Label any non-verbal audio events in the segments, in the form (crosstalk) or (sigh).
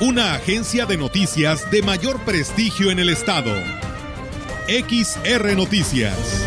Una agencia de noticias de mayor prestigio en el estado. XR Noticias.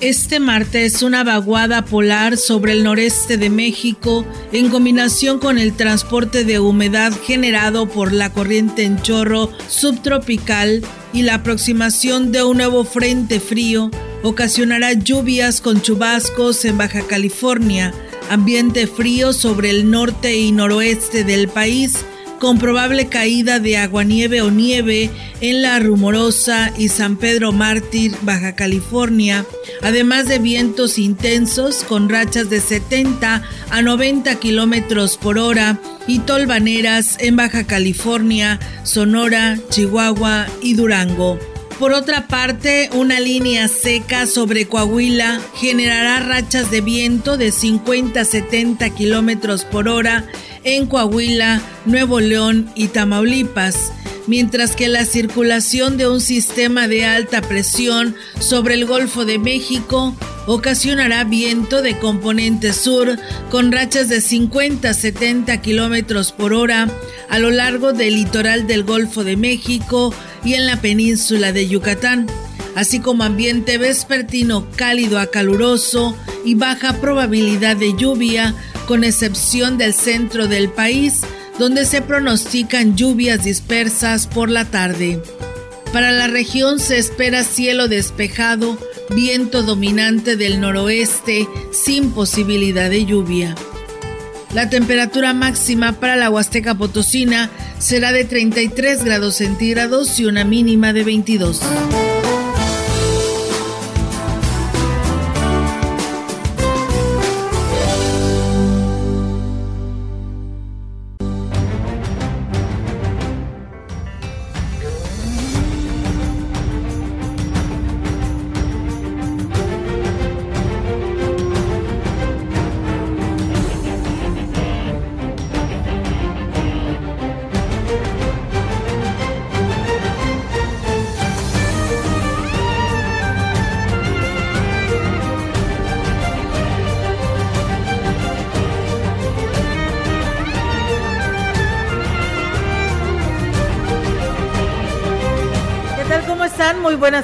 Este martes una vaguada polar sobre el noreste de México en combinación con el transporte de humedad generado por la corriente en chorro subtropical y la aproximación de un nuevo frente frío ocasionará lluvias con chubascos en Baja California, ambiente frío sobre el norte y noroeste del país con probable caída de aguanieve o nieve en la Rumorosa y San Pedro Mártir, Baja California, además de vientos intensos con rachas de 70 a 90 kilómetros por hora y tolvaneras en Baja California, Sonora, Chihuahua y Durango. Por otra parte, una línea seca sobre Coahuila generará rachas de viento de 50 a 70 kilómetros por hora en Coahuila, Nuevo León y Tamaulipas, mientras que la circulación de un sistema de alta presión sobre el Golfo de México ocasionará viento de componente sur con rachas de 50 a 70 kilómetros por hora a lo largo del litoral del Golfo de México y en la península de Yucatán, así como ambiente vespertino cálido a caluroso y baja probabilidad de lluvia con excepción del centro del país, donde se pronostican lluvias dispersas por la tarde. Para la región se espera cielo despejado, viento dominante del noroeste sin posibilidad de lluvia. La temperatura máxima para la Huasteca Potosina será de 33 grados centígrados y una mínima de 22.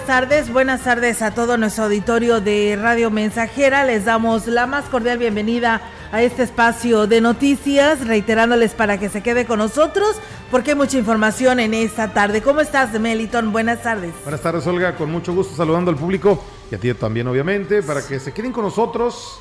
Buenas tardes, buenas tardes a todo nuestro auditorio de Radio Mensajera. Les damos la más cordial bienvenida a este espacio de noticias, reiterándoles para que se quede con nosotros, porque hay mucha información en esta tarde. ¿Cómo estás, Meliton? Buenas tardes. Buenas tardes, Olga, con mucho gusto saludando al público y a ti también, obviamente, para que se queden con nosotros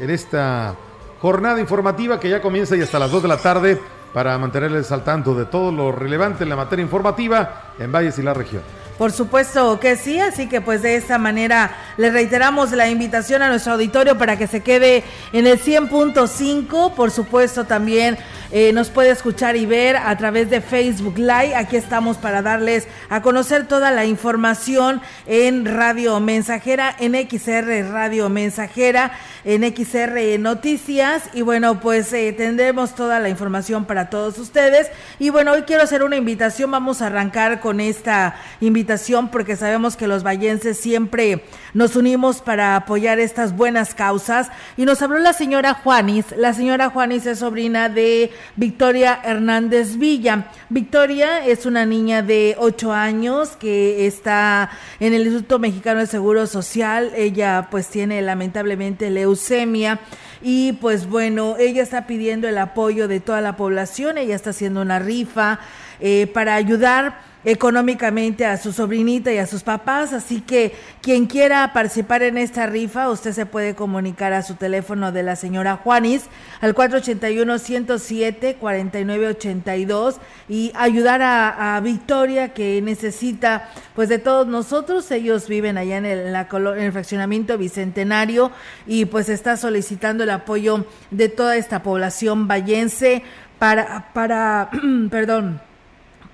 en esta jornada informativa que ya comienza y hasta las 2 de la tarde para mantenerles al tanto de todo lo relevante en la materia informativa en Valles y la región. Por supuesto que sí, así que pues de esta manera le reiteramos la invitación a nuestro auditorio para que se quede en el 100.5, por supuesto también eh, nos puede escuchar y ver a través de Facebook Live. Aquí estamos para darles a conocer toda la información en Radio Mensajera, en XR Radio Mensajera, en XR Noticias. Y bueno, pues eh, tendremos toda la información para todos ustedes. Y bueno, hoy quiero hacer una invitación. Vamos a arrancar con esta invitación porque sabemos que los vallenses siempre nos unimos para apoyar estas buenas causas. Y nos habló la señora Juanis. La señora Juanis es sobrina de Victoria Hernández Villa. Victoria es una niña de 8 años que está en el Instituto Mexicano de Seguro Social. Ella pues tiene lamentablemente leucemia y pues bueno, ella está pidiendo el apoyo de toda la población. Ella está haciendo una rifa eh, para ayudar económicamente a su sobrinita y a sus papás, así que quien quiera participar en esta rifa, usted se puede comunicar a su teléfono de la señora Juanis al 481-107-4982 y ayudar a, Victoria que necesita pues de todos nosotros, ellos viven allá en el, en el fraccionamiento Bicentenario y pues está solicitando el apoyo de toda esta población vallense para, para, (clears throat) perdón,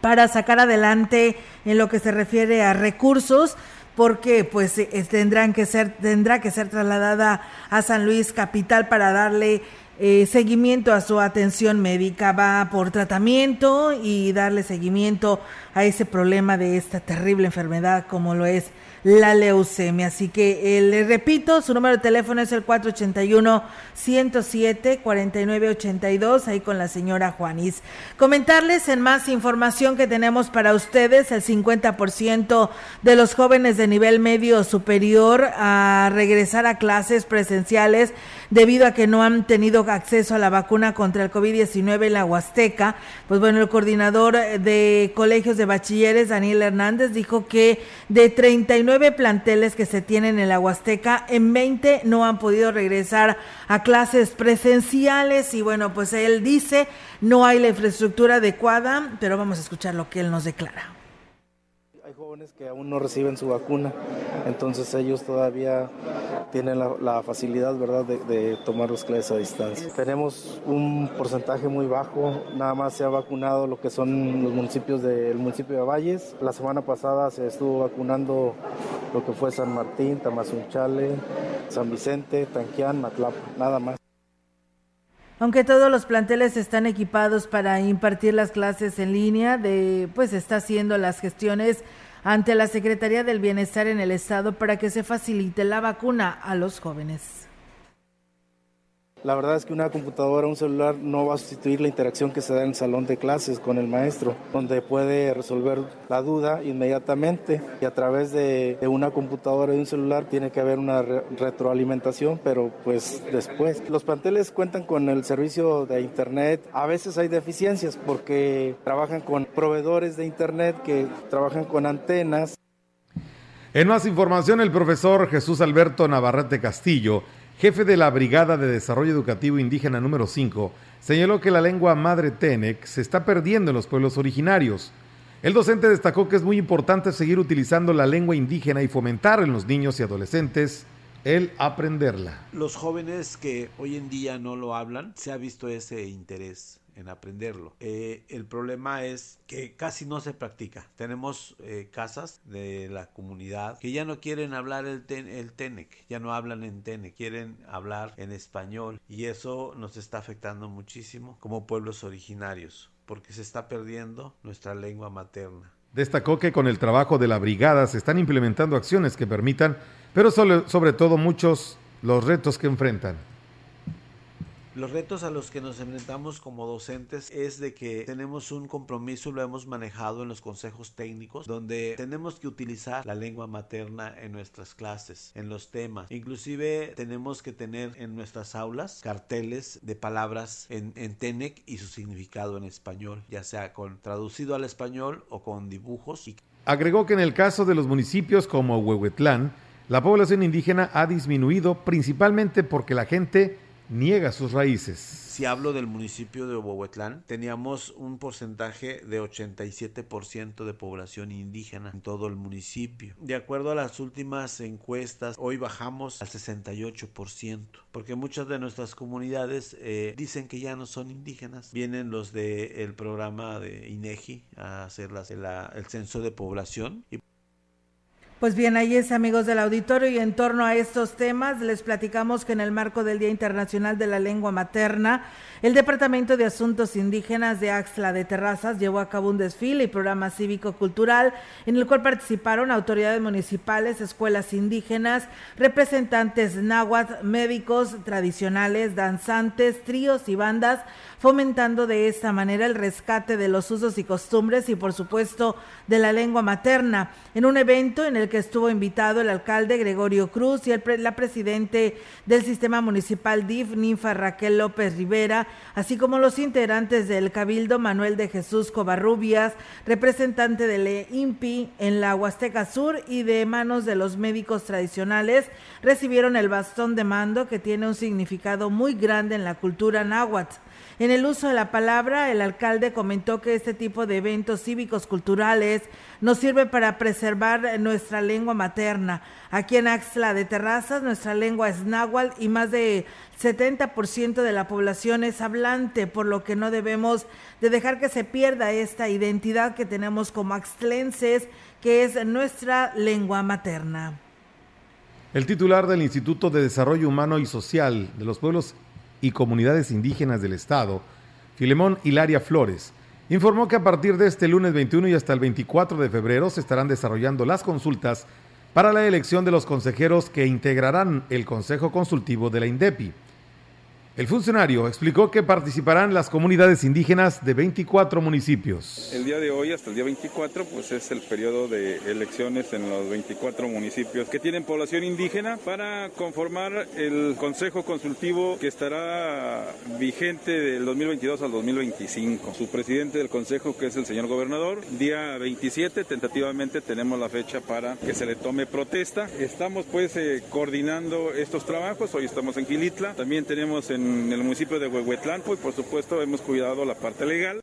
para sacar adelante en lo que se refiere a recursos porque pues tendrán que ser tendrá que ser trasladada a San Luis capital para darle eh, seguimiento a su atención médica va por tratamiento y darle seguimiento a ese problema de esta terrible enfermedad como lo es la leucemia. Así que eh, le repito, su número de teléfono es el 481-107-4982, ahí con la señora Juanis. Comentarles en más información que tenemos para ustedes, el 50% de los jóvenes de nivel medio superior a regresar a clases presenciales debido a que no han tenido acceso a la vacuna contra el COVID-19 en la Huasteca. Pues bueno, el coordinador de colegios de bachilleres, Daniel Hernández, dijo que de 39 planteles que se tienen en la Huasteca, en 20 no han podido regresar a clases presenciales y bueno, pues él dice, no hay la infraestructura adecuada, pero vamos a escuchar lo que él nos declara jóvenes que aún no reciben su vacuna, entonces ellos todavía tienen la, facilidad, ¿verdad?, de, tomar las clases a distancia. Tenemos un porcentaje muy bajo, nada más se ha vacunado lo que son los municipios del municipio de Valles. La semana pasada se estuvo vacunando lo que fue San Martín, Tamazunchale, San Vicente, Tanquián, Matlapa, nada más. Aunque todos los planteles están equipados para impartir las clases en línea, de pues está haciendo las gestiones ante la Secretaría del Bienestar en el Estado para que se facilite la vacuna a los jóvenes. La verdad es que una computadora, un celular no va a sustituir la interacción que se da en el salón de clases con el maestro, donde puede resolver la duda inmediatamente y a través de, una computadora y un celular tiene que haber una retroalimentación, pero pues después. Los planteles cuentan con el servicio de Internet. A veces hay deficiencias porque trabajan con proveedores de Internet que trabajan con antenas. En más información, el profesor Jesús Alberto Navarrete Castillo jefe de la Brigada de Desarrollo Educativo Indígena número 5, señaló que la lengua madre Tenec se está perdiendo en los pueblos originarios. El docente destacó que es muy importante seguir utilizando la lengua indígena y fomentar en los niños y adolescentes el aprenderla. Los jóvenes que hoy en día no lo hablan, se ha visto ese interés en aprenderlo. Eh, el problema es que casi no se practica. Tenemos eh, casas de la comunidad que ya no quieren hablar el, el Tenec, ya no hablan en Tenec, quieren hablar en español y eso nos está afectando muchísimo como pueblos originarios porque se está perdiendo nuestra lengua materna. Destacó que con el trabajo de la brigada se están implementando acciones que permitan, pero sobre todo muchos los retos que enfrentan. Los retos a los que nos enfrentamos como docentes es de que tenemos un compromiso, lo hemos manejado en los consejos técnicos, donde tenemos que utilizar la lengua materna en nuestras clases, en los temas. Inclusive tenemos que tener en nuestras aulas carteles de palabras en, en TENEC y su significado en español, ya sea con traducido al español o con dibujos. Agregó que en el caso de los municipios como Huehuetlán, la población indígena ha disminuido principalmente porque la gente niega sus raíces. Si hablo del municipio de Huehuetlán, teníamos un porcentaje de 87% de población indígena en todo el municipio. De acuerdo a las últimas encuestas, hoy bajamos al 68%, porque muchas de nuestras comunidades eh, dicen que ya no son indígenas. Vienen los del programa de INEGI a hacer el censo de población pues bien, ahí es amigos del auditorio y en torno a estos temas les platicamos que en el marco del Día Internacional de la Lengua Materna, el Departamento de Asuntos Indígenas de Axla de Terrazas llevó a cabo un desfile y programa cívico-cultural en el cual participaron autoridades municipales, escuelas indígenas, representantes náhuatl, médicos tradicionales, danzantes, tríos y bandas, fomentando de esta manera el rescate de los usos y costumbres y por supuesto de la lengua materna. En un evento en el el que estuvo invitado el alcalde Gregorio Cruz y la presidente del sistema municipal DIF, Ninfa Raquel López Rivera, así como los integrantes del Cabildo Manuel de Jesús Covarrubias, representante del INPI en la Huasteca Sur y de manos de los médicos tradicionales, recibieron el bastón de mando que tiene un significado muy grande en la cultura náhuatl. En el uso de la palabra, el alcalde comentó que este tipo de eventos cívicos culturales nos sirve para preservar nuestra lengua materna. Aquí en Axla de Terrazas, nuestra lengua es náhuatl y más de 70% de la población es hablante, por lo que no debemos de dejar que se pierda esta identidad que tenemos como axtlenses, que es nuestra lengua materna. El titular del Instituto de Desarrollo Humano y Social de los Pueblos y Comunidades Indígenas del Estado, Filemón Hilaria Flores, informó que a partir de este lunes 21 y hasta el 24 de febrero se estarán desarrollando las consultas para la elección de los consejeros que integrarán el Consejo Consultivo de la INDEPI. El funcionario explicó que participarán las comunidades indígenas de 24 municipios. El día de hoy, hasta el día 24, pues es el periodo de elecciones en los 24 municipios que tienen población indígena para conformar el Consejo Consultivo que estará vigente del 2022 al 2025. Su presidente del Consejo, que es el señor gobernador, día 27, tentativamente tenemos la fecha para que se le tome protesta. Estamos pues eh, coordinando estos trabajos, hoy estamos en Gilitla, también tenemos en en el municipio de Huehuetlanco y por supuesto hemos cuidado la parte legal.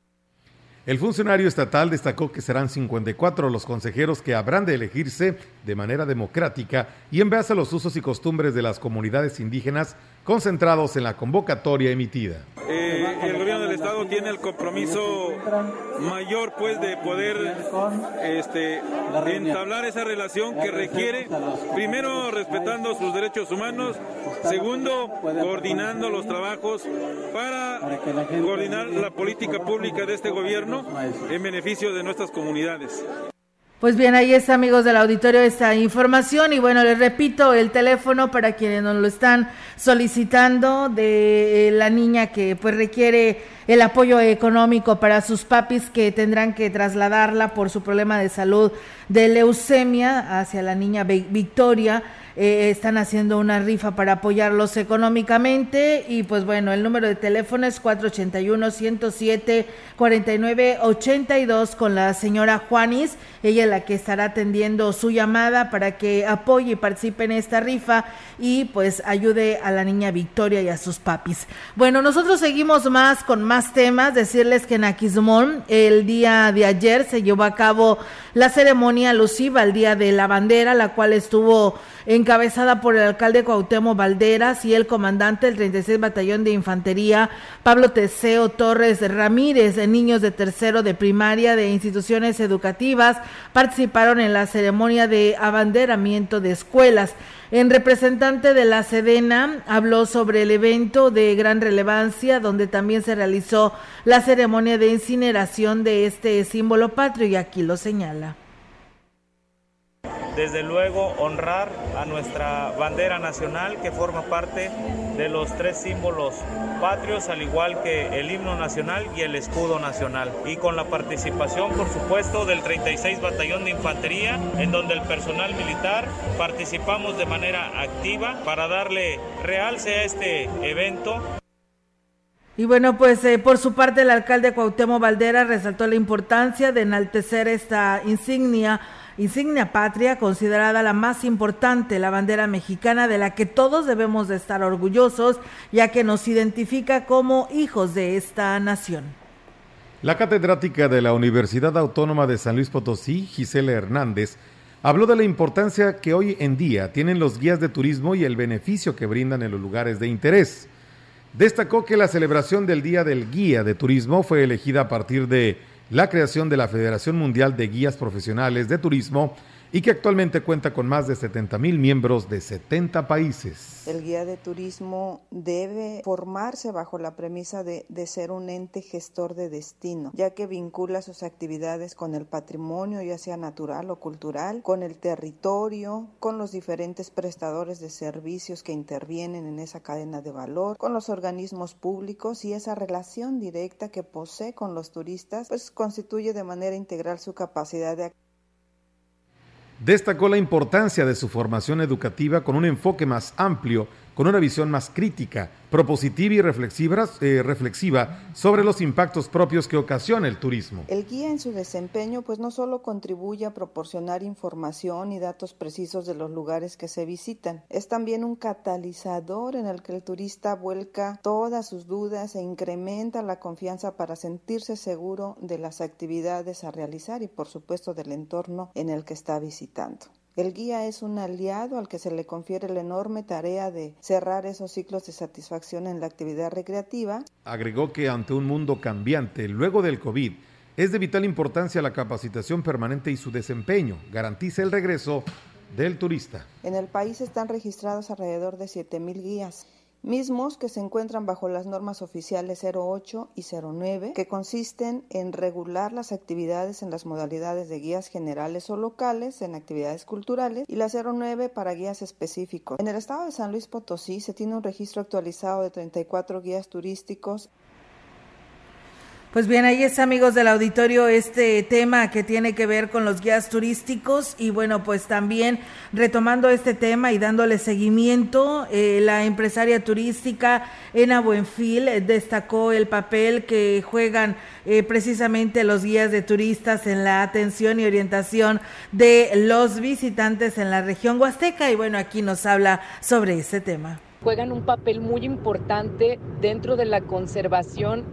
El funcionario estatal destacó que serán 54 los consejeros que habrán de elegirse de manera democrática y en base a los usos y costumbres de las comunidades indígenas concentrados en la convocatoria emitida. Eh, el gobierno del estado tiene el compromiso mayor pues de poder este, entablar esa relación que requiere, primero respetando sus derechos humanos, segundo coordinando los trabajos para coordinar la política pública de este gobierno en beneficio de nuestras comunidades. Pues bien, ahí está, amigos del auditorio, esta información. Y bueno, les repito el teléfono para quienes nos lo están solicitando de eh, la niña que pues requiere el apoyo económico para sus papis que tendrán que trasladarla por su problema de salud de leucemia hacia la niña Victoria. Eh, están haciendo una rifa para apoyarlos económicamente. Y pues bueno, el número de teléfono es 481-107-4982 con la señora Juanis, ella la que estará atendiendo su llamada para que apoye y participe en esta rifa y pues ayude a la niña Victoria y a sus papis. Bueno, nosotros seguimos más con más temas, decirles que en Aquismón el día de ayer se llevó a cabo la ceremonia alusiva al Día de la Bandera, la cual estuvo encabezada por el alcalde Cuauhtémoc Valderas y el comandante del 36 Batallón de Infantería, Pablo Teseo Torres Ramírez, niños de tercero de primaria de instituciones educativas, participaron en la ceremonia de abanderamiento de escuelas. En representante de la Sedena habló sobre el evento de gran relevancia donde también se realizó la ceremonia de incineración de este símbolo patrio y aquí lo señala desde luego honrar a nuestra bandera nacional que forma parte de los tres símbolos patrios, al igual que el himno nacional y el escudo nacional. Y con la participación, por supuesto, del 36 Batallón de Infantería, en donde el personal militar participamos de manera activa para darle realce a este evento. Y bueno, pues eh, por su parte el alcalde Cuauhtémoc Valdera resaltó la importancia de enaltecer esta insignia insignia patria considerada la más importante, la bandera mexicana de la que todos debemos de estar orgullosos, ya que nos identifica como hijos de esta nación. La catedrática de la Universidad Autónoma de San Luis Potosí, Gisela Hernández, habló de la importancia que hoy en día tienen los guías de turismo y el beneficio que brindan en los lugares de interés. Destacó que la celebración del Día del Guía de Turismo fue elegida a partir de la creación de la Federación Mundial de Guías Profesionales de Turismo y que actualmente cuenta con más de 70 mil miembros de 70 países. El guía de turismo debe formarse bajo la premisa de, de, ser un ente gestor de destino, ya que vincula sus actividades con el patrimonio, ya sea natural o cultural, con el territorio, con los diferentes prestadores de servicios que intervienen en esa cadena de valor, con los organismos públicos y esa relación directa que posee con los turistas, pues constituye de manera integral su capacidad de destacó la importancia de su formación educativa con un enfoque más amplio con una visión más crítica, propositiva y reflexiva, eh, reflexiva, sobre los impactos propios que ocasiona el turismo. El guía en su desempeño pues no solo contribuye a proporcionar información y datos precisos de los lugares que se visitan, es también un catalizador en el que el turista vuelca todas sus dudas e incrementa la confianza para sentirse seguro de las actividades a realizar y por supuesto del entorno en el que está visitando. El guía es un aliado al que se le confiere la enorme tarea de cerrar esos ciclos de satisfacción en la actividad recreativa. Agregó que ante un mundo cambiante luego del COVID, es de vital importancia la capacitación permanente y su desempeño. Garantiza el regreso del turista. En el país están registrados alrededor de 7.000 guías mismos que se encuentran bajo las normas oficiales 08 y 09, que consisten en regular las actividades en las modalidades de guías generales o locales, en actividades culturales, y la 09 para guías específicos. En el estado de San Luis Potosí se tiene un registro actualizado de 34 guías turísticos pues bien, ahí es amigos del auditorio este tema que tiene que ver con los guías turísticos y bueno, pues también retomando este tema y dándole seguimiento, eh, la empresaria turística Ena Buenfil destacó el papel que juegan eh, precisamente los guías de turistas en la atención y orientación de los visitantes en la región huasteca y bueno, aquí nos habla sobre ese tema. Juegan un papel muy importante dentro de la conservación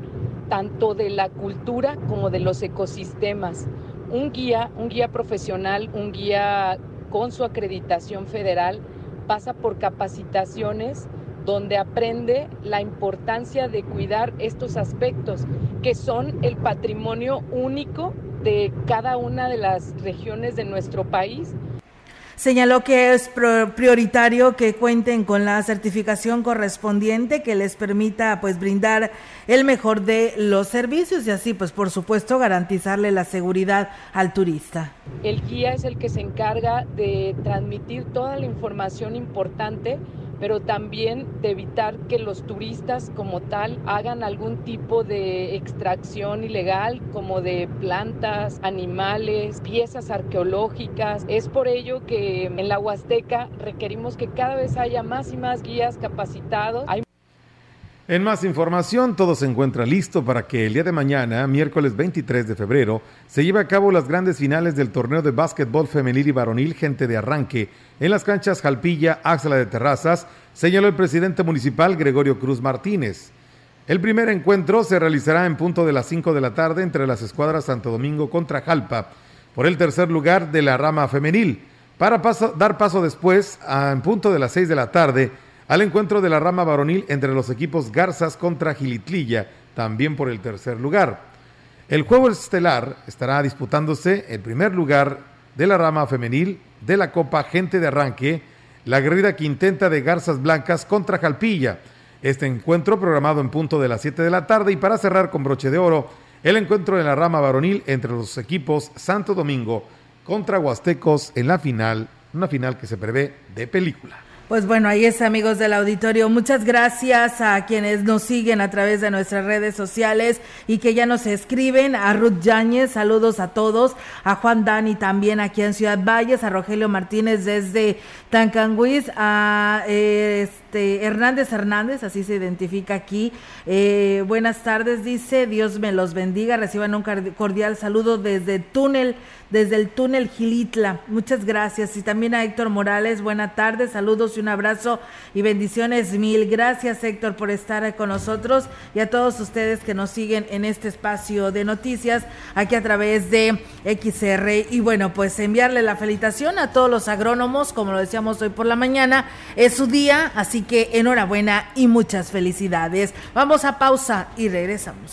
tanto de la cultura como de los ecosistemas. Un guía, un guía profesional, un guía con su acreditación federal, pasa por capacitaciones donde aprende la importancia de cuidar estos aspectos, que son el patrimonio único de cada una de las regiones de nuestro país Señaló que es prioritario que cuenten con la certificación correspondiente que les permita pues brindar el mejor de los servicios y así pues por supuesto garantizarle la seguridad al turista. El guía es el que se encarga de transmitir toda la información importante pero también de evitar que los turistas como tal hagan algún tipo de extracción ilegal como de plantas, animales, piezas arqueológicas. Es por ello que en la Huasteca requerimos que cada vez haya más y más guías capacitados. En más información, todo se encuentra listo para que el día de mañana, miércoles 23 de febrero, se lleve a cabo las grandes finales del torneo de básquetbol femenil y varonil Gente de Arranque en las canchas Jalpilla, Axla de Terrazas, señaló el presidente municipal Gregorio Cruz Martínez. El primer encuentro se realizará en punto de las 5 de la tarde entre las escuadras Santo Domingo contra Jalpa por el tercer lugar de la rama femenil, para dar paso después, a, en punto de las 6 de la tarde, al encuentro de la rama varonil entre los equipos Garzas contra Gilitlilla, también por el tercer lugar. El juego estelar estará disputándose el primer lugar de la rama femenil de la Copa Gente de Arranque, la aguerrida quintenta de Garzas Blancas contra Jalpilla. Este encuentro programado en punto de las 7 de la tarde y para cerrar con broche de oro, el encuentro de la rama varonil entre los equipos Santo Domingo contra Huastecos en la final, una final que se prevé de película. Pues bueno, ahí es amigos del auditorio. Muchas gracias a quienes nos siguen a través de nuestras redes sociales y que ya nos escriben. A Ruth Yáñez, saludos a todos. A Juan Dani también aquí en Ciudad Valles. A Rogelio Martínez desde Tancanguis. A este, Hernández Hernández, así se identifica aquí. Eh, buenas tardes, dice. Dios me los bendiga. Reciban un cordial saludo desde Túnel desde el túnel Gilitla. Muchas gracias. Y también a Héctor Morales, buena tarde, saludos un abrazo y bendiciones mil. Gracias Héctor por estar con nosotros y a todos ustedes que nos siguen en este espacio de noticias aquí a través de XR. Y bueno, pues enviarle la felicitación a todos los agrónomos, como lo decíamos hoy por la mañana, es su día, así que enhorabuena y muchas felicidades. Vamos a pausa y regresamos.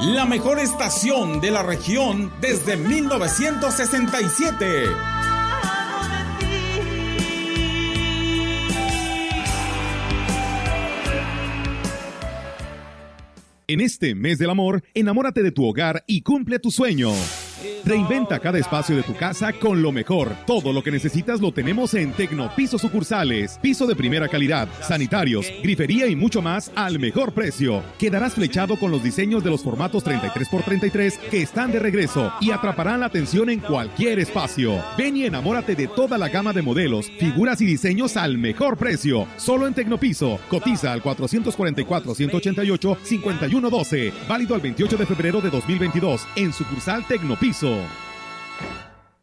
la mejor estación de la región desde 1967. En este mes del amor, enamórate de tu hogar y cumple tu sueño. Reinventa cada espacio de tu casa con lo mejor. Todo lo que necesitas lo tenemos en Tecnopiso Sucursales. Piso de primera calidad, sanitarios, grifería y mucho más al mejor precio. Quedarás flechado con los diseños de los formatos 33x33 que están de regreso y atraparán la atención en cualquier espacio. Ven y enamórate de toda la gama de modelos, figuras y diseños al mejor precio. Solo en Tecnopiso. Cotiza al 444-188-5112. Válido al 28 de febrero de 2022 en sucursal Tecnopiso piso.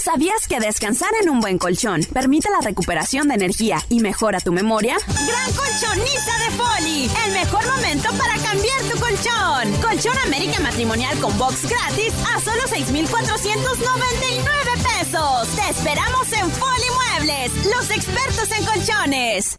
¿Sabías que descansar en un buen colchón permite la recuperación de energía y mejora tu memoria? Gran colchonista de Foli, el mejor momento para cambiar tu colchón. Colchón América Matrimonial con box gratis a solo 6,499 pesos. Te esperamos en Foli Muebles, los expertos en colchones.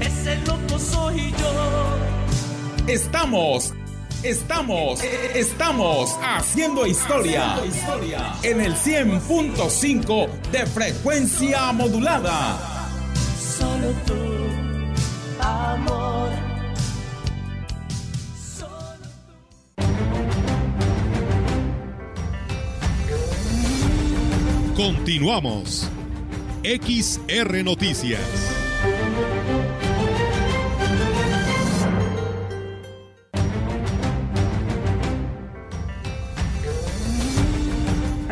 Ese loco soy yo. Estamos, estamos, estamos haciendo historia en el 100.5 de frecuencia modulada. Solo tú, amor. Continuamos. XR Noticias.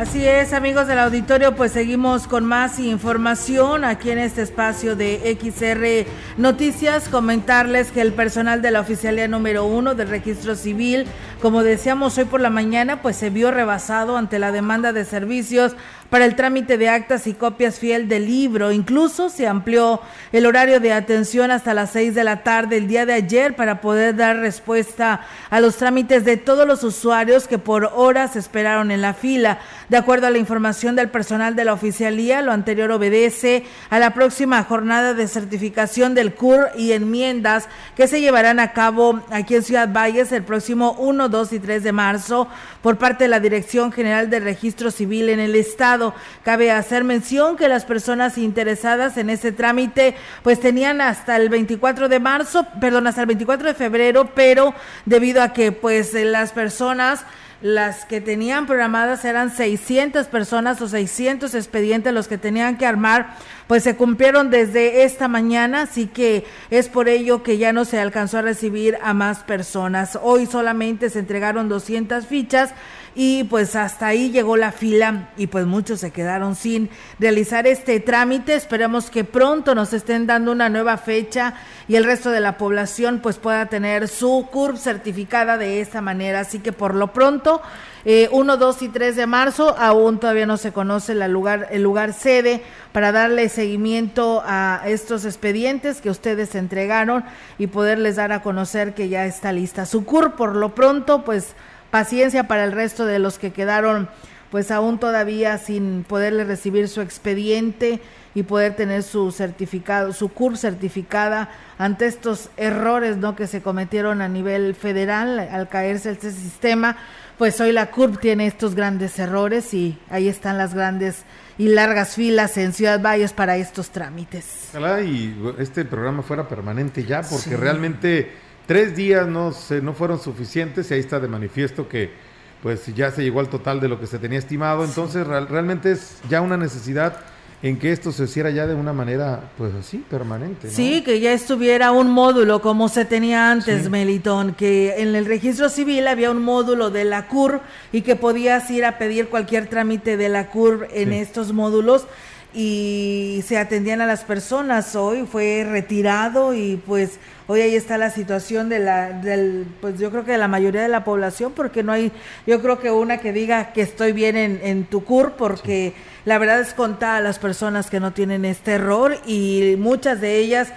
Así es, amigos del auditorio, pues seguimos con más información aquí en este espacio de XR Noticias. Comentarles que el personal de la oficialía número uno del registro civil, como decíamos hoy por la mañana, pues se vio rebasado ante la demanda de servicios para el trámite de actas y copias fiel del libro. Incluso se amplió el horario de atención hasta las seis de la tarde el día de ayer para poder dar respuesta a los trámites de todos los usuarios que por horas esperaron en la fila. De acuerdo a la información del personal de la oficialía, lo anterior obedece a la próxima jornada de certificación del CUR y enmiendas que se llevarán a cabo aquí en Ciudad Valles el próximo 1, 2 y 3 de marzo por parte de la Dirección General de Registro Civil en el Estado. Cabe hacer mención que las personas interesadas en ese trámite pues tenían hasta el 24 de marzo, perdón, hasta el 24 de febrero, pero debido a que pues las personas las que tenían programadas eran 600 personas o 600 expedientes los que tenían que armar, pues se cumplieron desde esta mañana, así que es por ello que ya no se alcanzó a recibir a más personas. Hoy solamente se entregaron 200 fichas y pues hasta ahí llegó la fila y pues muchos se quedaron sin realizar este trámite. Esperemos que pronto nos estén dando una nueva fecha y el resto de la población pues pueda tener su CURP certificada de esta manera. Así que por lo pronto, eh, 1, 2 y 3 de marzo, aún todavía no se conoce la lugar, el lugar sede para darle seguimiento a estos expedientes que ustedes entregaron y poderles dar a conocer que ya está lista su CURP. Por lo pronto, pues paciencia para el resto de los que quedaron pues aún todavía sin poderle recibir su expediente y poder tener su certificado, su CUR certificada ante estos errores ¿no? que se cometieron a nivel federal al caerse este sistema, pues hoy la CURP tiene estos grandes errores y ahí están las grandes y largas filas en Ciudad Valles para estos trámites. Ojalá y este programa fuera permanente ya, porque realmente tres días no, se, no fueron suficientes y ahí está de manifiesto que pues ya se llegó al total de lo que se tenía estimado, entonces realmente es ya una necesidad en que esto se hiciera ya de una manera, pues así, permanente. Sí, que ya estuviera un módulo como se tenía antes, Melitón, que en el registro civil había un módulo de la CUR y que podías ir a pedir cualquier trámite de la CUR en estos módulos y se atendían a las personas. Hoy fue retirado y pues hoy ahí está la situación de la, del, pues yo creo que de la mayoría de la población, porque no hay, yo creo que una que diga que estoy bien en, en tu porque la verdad es contar a las personas que no tienen este error y muchas de ellas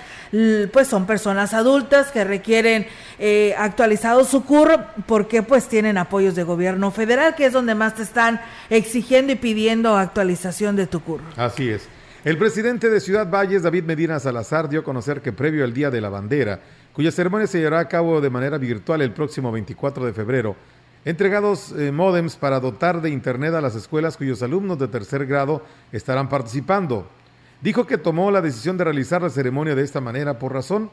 pues son personas adultas que requieren eh, actualizado su CUR porque pues tienen apoyos de gobierno federal, que es donde más te están exigiendo y pidiendo actualización de tu CUR. Así es. El presidente de Ciudad Valles, David Medina Salazar, dio a conocer que previo al Día de la Bandera, cuya ceremonia se llevará a cabo de manera virtual el próximo 24 de febrero, entregados eh, modems para dotar de Internet a las escuelas cuyos alumnos de tercer grado estarán participando. Dijo que tomó la decisión de realizar la ceremonia de esta manera por razón.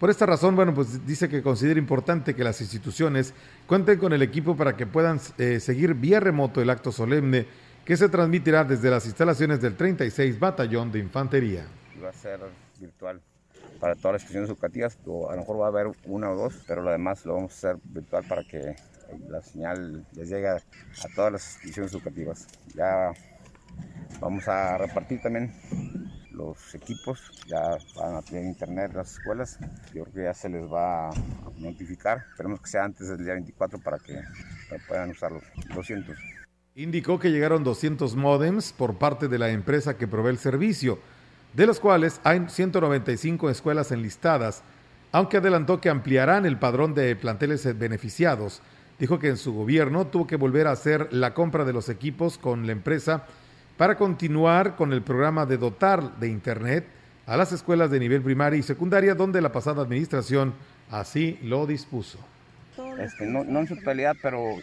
Por esta razón, bueno, pues dice que considera importante que las instituciones cuenten con el equipo para que puedan eh, seguir vía remoto el acto solemne que se transmitirá desde las instalaciones del 36 Batallón de Infantería. Va a ser virtual para todas las instituciones educativas, o a lo mejor va a haber una o dos, pero lo demás lo vamos a hacer virtual para que la señal les llega a todas las instituciones educativas. Ya vamos a repartir también los equipos, ya van a tener internet las escuelas, yo creo que ya se les va a notificar, esperemos que sea antes del día 24 para que puedan usar los 200. Indicó que llegaron 200 modems por parte de la empresa que provee el servicio, de los cuales hay 195 escuelas enlistadas, aunque adelantó que ampliarán el padrón de planteles beneficiados dijo que en su gobierno tuvo que volver a hacer la compra de los equipos con la empresa para continuar con el programa de dotar de Internet a las escuelas de nivel primaria y secundaria, donde la pasada administración así lo dispuso. Este, no, en su totalidad, pero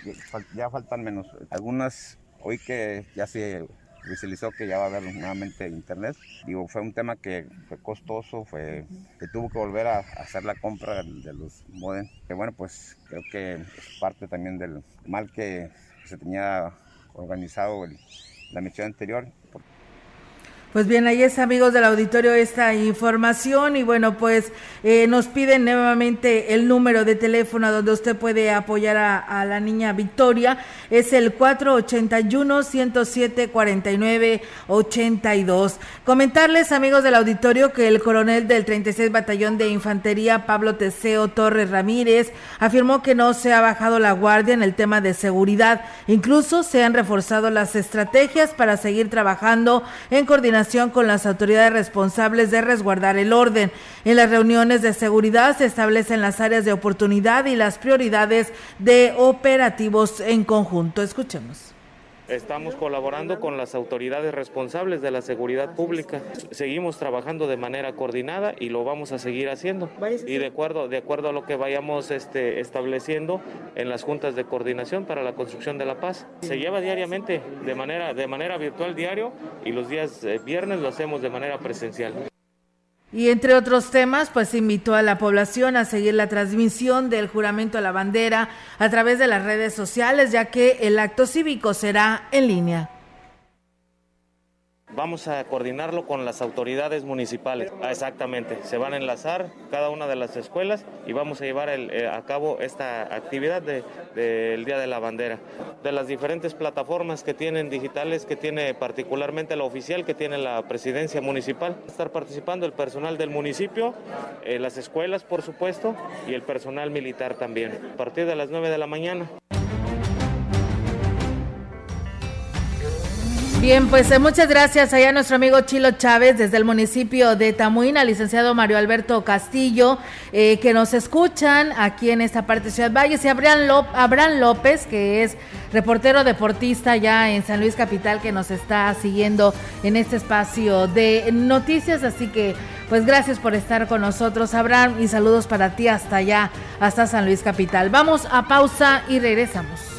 ya faltan menos. Algunas, hoy que ya se visualizó que ya va a haber nuevamente internet. Digo, fue un tema que fue costoso, fue que tuvo que volver a hacer la compra de los modems. Que bueno, pues creo que es parte también del mal que se tenía organizado la misión anterior. Pues bien, ahí es amigos del auditorio esta información y bueno, pues eh, nos piden nuevamente el número de teléfono donde usted puede apoyar a, la niña Victoria. Es el 481-107-49-82. Comentarles amigos del auditorio que el coronel del 36 Batallón de Infantería, Pablo Teseo Torres Ramírez, afirmó que no se ha bajado la guardia en el tema de seguridad. Incluso se han reforzado las estrategias para seguir trabajando en coordinación con las autoridades responsables de resguardar el orden. En las reuniones de seguridad se establecen las áreas de oportunidad y las prioridades de operativos en conjunto. Escuchemos. Estamos colaborando con las autoridades responsables de la seguridad pública. Seguimos trabajando de manera coordinada y lo vamos a seguir haciendo. Y de acuerdo, de acuerdo a lo que vayamos este, estableciendo en las juntas de coordinación para la construcción de la paz. Se lleva diariamente de manera, de manera virtual diario y los días eh, viernes lo hacemos de manera presencial. Y entre otros temas, pues invitó a la población a seguir la transmisión del juramento a la bandera a través de las redes sociales, ya que el acto cívico será en línea. Vamos a coordinarlo con las autoridades municipales. Ah, exactamente, se van a enlazar cada una de las escuelas y vamos a llevar eh, a cabo esta actividad del Día de la Bandera. De las diferentes plataformas que tienen digitales, que tiene particularmente la oficial, que tiene la presidencia municipal. Estar participando el personal del municipio, eh, las escuelas por supuesto y el personal militar también. A partir de las 9 de la mañana. Bien, pues eh, muchas gracias allá a nuestro amigo Chilo Chávez desde el municipio de Tamuín, al licenciado Mario Alberto Castillo, eh, que nos escuchan aquí en esta parte de Ciudad Valles, y Abraham, Abraham López, que es reportero deportista ya en San Luis Capital, que nos está siguiendo en este espacio de noticias. Así que, pues gracias por estar con nosotros, Abraham, y saludos para ti hasta allá, hasta San Luis Capital. Vamos a pausa y regresamos.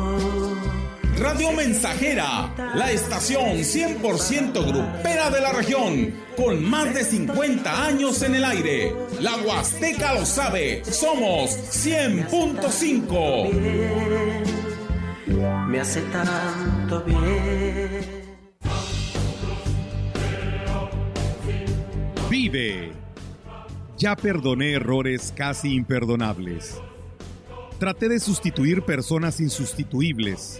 Radio Mensajera, la estación 100% grupera de la región, con más de 50 años en el aire. La Huasteca lo sabe, somos 100.5. Me hace tanto bien. Vive. Ya perdoné errores casi imperdonables. Traté de sustituir personas insustituibles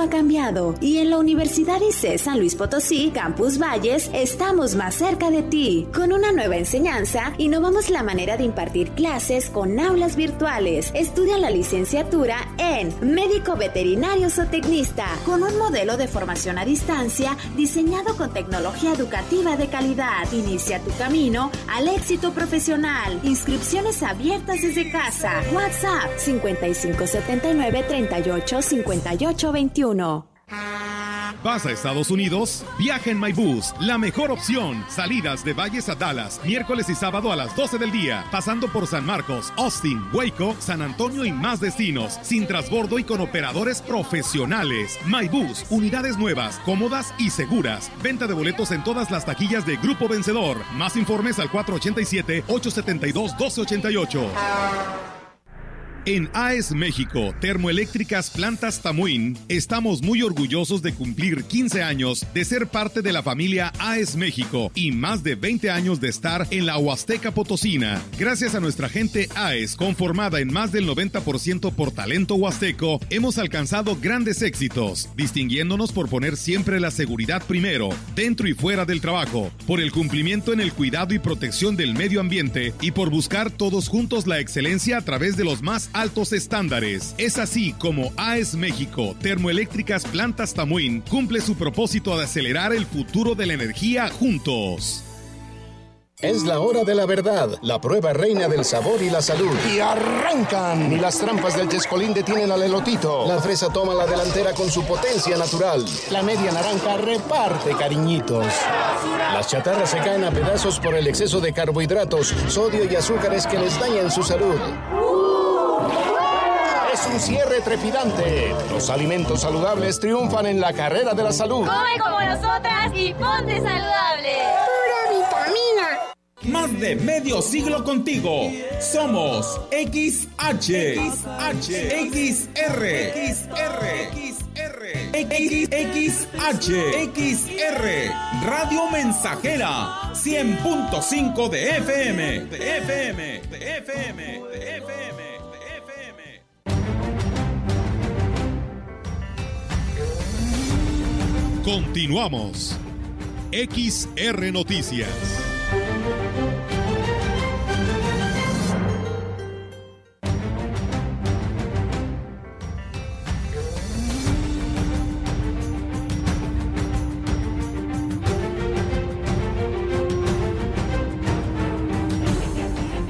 ha cambiado y en la Universidad ICE San Luis Potosí, Campus Valles, estamos más cerca de ti. Con una nueva enseñanza, innovamos la manera de impartir clases con aulas virtuales. Estudia la licenciatura en Médico Veterinario Zootecnista, con un modelo de formación a distancia diseñado con tecnología educativa de calidad. Inicia tu camino al éxito profesional. Inscripciones abiertas desde casa. WhatsApp 5579 38 58 21. ¿Vas a Estados Unidos? Viaja en MyBus, la mejor opción. Salidas de Valles a Dallas, miércoles y sábado a las 12 del día, pasando por San Marcos, Austin, Waco, San Antonio y más destinos, sin transbordo y con operadores profesionales. MyBus, unidades nuevas, cómodas y seguras. Venta de boletos en todas las taquillas de Grupo Vencedor. Más informes al 487-872-1288. En AES México, Termoeléctricas Plantas Tamuín, estamos muy orgullosos de cumplir 15 años de ser parte de la familia AES México y más de 20 años de estar en la Huasteca Potosina. Gracias a nuestra gente AES, conformada en más del 90% por talento huasteco, hemos alcanzado grandes éxitos, distinguiéndonos por poner siempre la seguridad primero, dentro y fuera del trabajo, por el cumplimiento en el cuidado y protección del medio ambiente y por buscar todos juntos la excelencia a través de los más altos estándares. Es así como AES México, Termoeléctricas Plantas Tamuín, cumple su propósito de acelerar el futuro de la energía juntos. Es la hora de la verdad, la prueba reina del sabor y la salud. Y arrancan. Ni las trampas del Chescolín detienen al elotito. La fresa toma la delantera con su potencia natural. La media naranja reparte cariñitos. Las chatarras se caen a pedazos por el exceso de carbohidratos, sodio y azúcares que les dañan su salud. Es un cierre trepidante. Los alimentos saludables triunfan en la carrera de la salud. Come como nosotras y ponte saludable. Pura vitamina. Más de medio siglo contigo. Somos XH, XH, XR, XR, XR, XR, Radio Mensajera, 100.5 de FM, de FM, de FM, de FM. Continuamos. XR Noticias.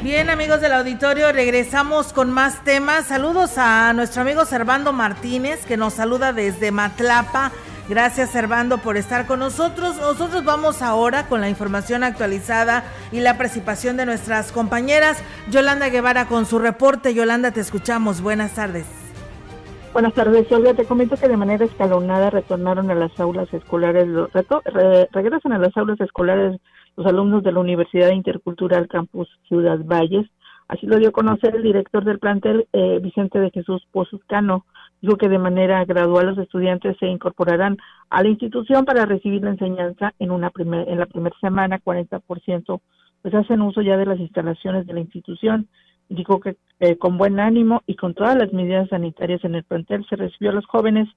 Bien, amigos del auditorio, regresamos con más temas. Saludos a nuestro amigo Servando Martínez, que nos saluda desde Matlapa. Gracias, Servando, por estar con nosotros. Nosotros vamos ahora con la información actualizada y la participación de nuestras compañeras. Yolanda Guevara con su reporte. Yolanda, te escuchamos. Buenas tardes. Buenas tardes, Olga. Te comento que de manera escalonada retornaron a las aulas escolares, re, regresan a las aulas escolares los alumnos de la Universidad Intercultural Campus Ciudad Valles. Así lo dio a conocer el director del plantel, eh, Vicente de Jesús Pozuzcano. Dijo que de manera gradual los estudiantes se incorporarán a la institución para recibir la enseñanza en una primer, en la primera semana, 40% pues hacen uso ya de las instalaciones de la institución. Dijo que eh, con buen ánimo y con todas las medidas sanitarias en el plantel se recibió a los jóvenes.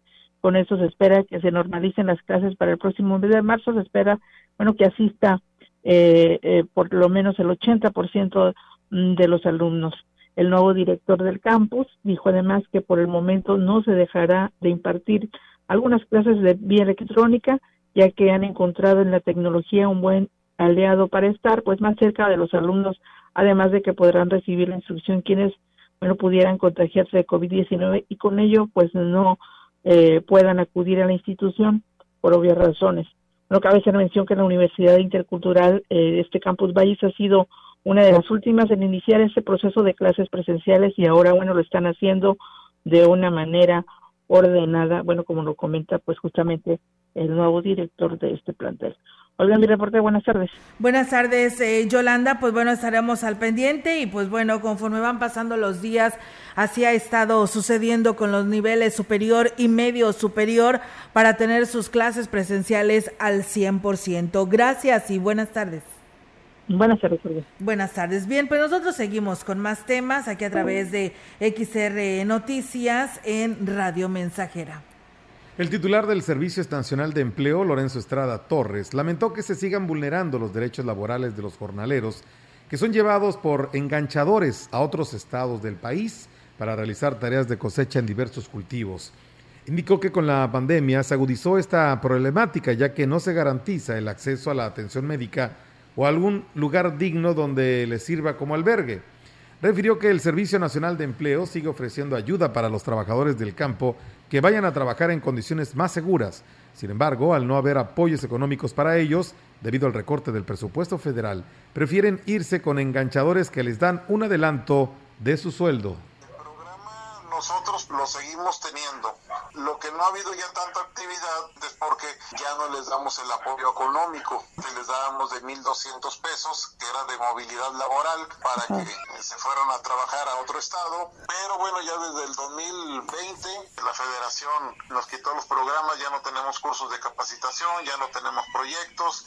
Con eso se espera que se normalicen las clases para el próximo mes de marzo. Se espera, bueno, que asista eh, eh, por lo menos el 80% de los alumnos. El nuevo director del campus dijo además que por el momento no se dejará de impartir algunas clases de vía electrónica, ya que han encontrado en la tecnología un buen aliado para estar pues más cerca de los alumnos, además de que podrán recibir la instrucción quienes bueno pudieran contagiarse de COVID-19 y con ello pues no eh, puedan acudir a la institución por obvias razones. No cabe hacer mención que la Universidad Intercultural, eh, este campus Valles, ha sido una de las últimas en iniciar este proceso de clases presenciales y ahora, bueno, lo están haciendo de una manera ordenada, bueno, como lo comenta pues justamente el nuevo director de este plantel. Olga, mi reporte, buenas tardes. Buenas tardes, eh, Yolanda. Pues bueno, estaremos al pendiente y pues bueno, conforme van pasando los días, así ha estado sucediendo con los niveles superior y medio superior para tener sus clases presenciales al 100%. Gracias y buenas tardes. Buenas tardes, Buenas tardes. Bien, pues nosotros seguimos con más temas aquí a través de XR Noticias en Radio Mensajera. El titular del Servicio Nacional de Empleo, Lorenzo Estrada Torres, lamentó que se sigan vulnerando los derechos laborales de los jornaleros que son llevados por enganchadores a otros estados del país para realizar tareas de cosecha en diversos cultivos. Indicó que con la pandemia se agudizó esta problemática ya que no se garantiza el acceso a la atención médica o algún lugar digno donde les sirva como albergue. Refirió que el Servicio Nacional de Empleo sigue ofreciendo ayuda para los trabajadores del campo que vayan a trabajar en condiciones más seguras. Sin embargo, al no haber apoyos económicos para ellos, debido al recorte del presupuesto federal, prefieren irse con enganchadores que les dan un adelanto de su sueldo nosotros lo seguimos teniendo. Lo que no ha habido ya tanta actividad es porque ya no les damos el apoyo económico, que les dábamos de 1.200 pesos, que era de movilidad laboral, para que se fueran a trabajar a otro estado. Pero bueno, ya desde el 2020 la federación nos quitó los programas, ya no tenemos cursos de capacitación, ya no tenemos proyectos.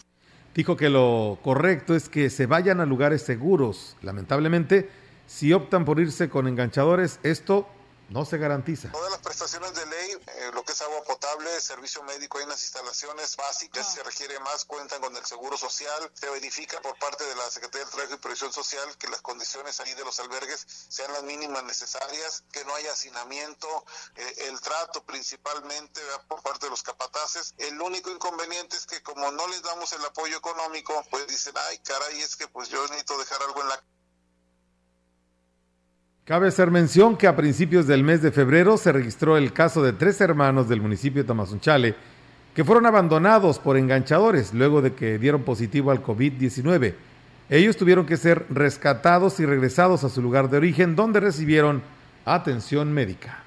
Dijo que lo correcto es que se vayan a lugares seguros. Lamentablemente, si optan por irse con enganchadores, esto no se garantiza. Todas las prestaciones de ley, eh, lo que es agua potable, servicio médico, hay unas instalaciones básicas, se requiere más, cuentan con el seguro social, se verifica por parte de la Secretaría del Trabajo y Previsión Social que las condiciones ahí de los albergues sean las mínimas necesarias, que no haya hacinamiento, eh, el trato principalmente por parte de los capataces. El único inconveniente es que como no les damos el apoyo económico, pues dicen, ay caray, es que pues yo necesito dejar algo en la Cabe hacer mención que a principios del mes de febrero se registró el caso de tres hermanos del municipio de Tamazunchale que fueron abandonados por enganchadores luego de que dieron positivo al COVID-19. Ellos tuvieron que ser rescatados y regresados a su lugar de origen donde recibieron atención médica.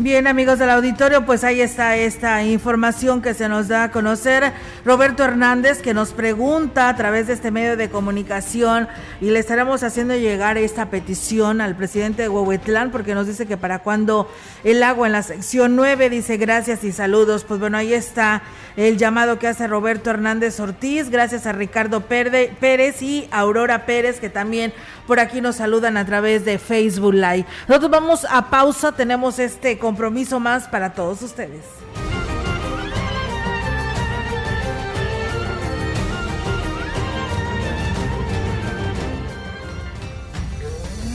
Bien, amigos del auditorio, pues ahí está esta información que se nos da a conocer. Roberto Hernández, que nos pregunta a través de este medio de comunicación y le estaremos haciendo llegar esta petición al presidente de Huehuetlán, porque nos dice que para cuando el agua en la sección 9, dice gracias y saludos. Pues bueno, ahí está el llamado que hace Roberto Hernández Ortiz, gracias a Ricardo Pérez y Aurora Pérez, que también por aquí nos saludan a través de Facebook Live. Nosotros vamos a pausa, tenemos este compromiso más para todos ustedes.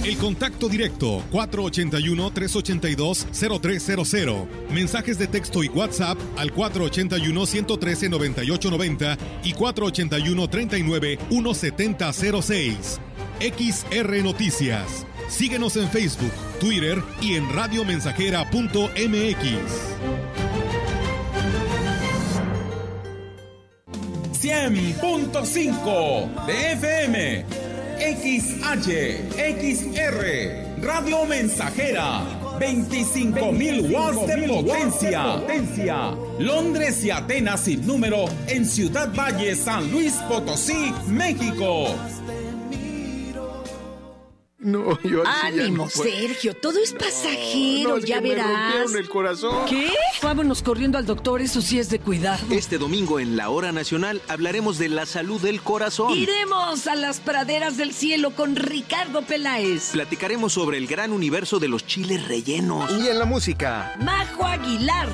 El contacto directo 481-382-0300. Mensajes de texto y WhatsApp al 481-113-9890 y 481-39-1706. XR Noticias. Síguenos en Facebook, Twitter y en radiomensajera.mx. 100.5 de FM, XH, XR, Radio Mensajera, 25.000 watts de potencia. potencia. Londres y Atenas sin número en Ciudad Valle, San Luis Potosí, México. No, yo así ya Ánimo, no. Sergio, todo es pasajero, No, es ya que me verás. rompieron el corazón. ¿Qué? Vámonos corriendo al doctor, eso sí es de cuidado. Este domingo en la Hora Nacional hablaremos de la salud del corazón. Iremos a las praderas del cielo con Ricardo Peláez. Platicaremos sobre el gran universo de los chiles rellenos. Y en la música. Majo Aguilar.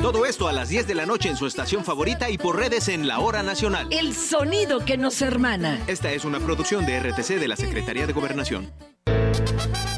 Todo esto a las 10 de la noche en su estación favorita y por redes en la Hora Nacional. El sonido que nos hermana. Esta es una producción de RTC de la Secretaría de Gobernación. Thank you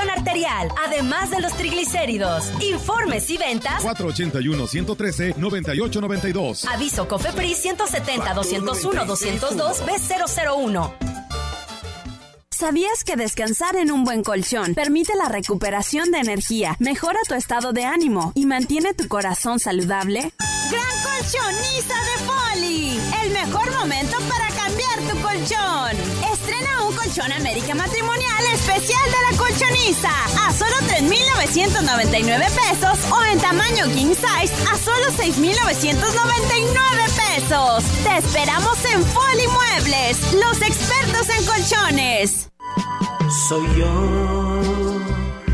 arterial, además de los triglicéridos. Informes y ventas. 481-113-9892. Aviso COFEPRIS 170-201-202 B001. ¿Sabías que descansar en un buen colchón permite la recuperación de energía, mejora tu estado de ánimo y mantiene tu corazón saludable? Gran colchoniza de Poli. El mejor momento para cambiar tu colchón. Estrena un colchón América Matrimonial especial de la colchoniza a solo 3,999 pesos o en tamaño king size a solo 6,999 pesos. Te esperamos en Poli Muebles, los expertos en colchones. Soy yo.